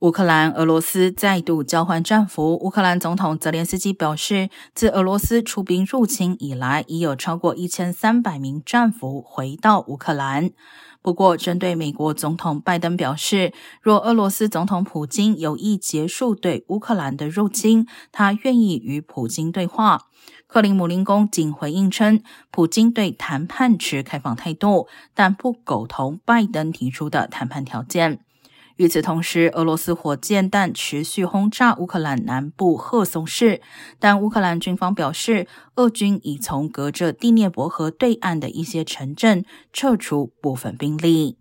乌克兰、俄罗斯再度交换战俘。乌克兰总统泽连斯基表示，自俄罗斯出兵入侵以来，已有超过一千三百名战俘回到乌克兰。不过，针对美国总统拜登表示，若俄罗斯总统普京有意结束对乌克兰的入侵，他愿意与普京对话。克林姆林宫仅回应称，普京对谈判持开放态度，但不苟同拜登提出的谈判条件。与此同时，俄罗斯火箭弹持续轰炸乌克兰南部赫松市，但乌克兰军方表示，俄军已从隔着第聂伯河对岸的一些城镇撤出部分兵力。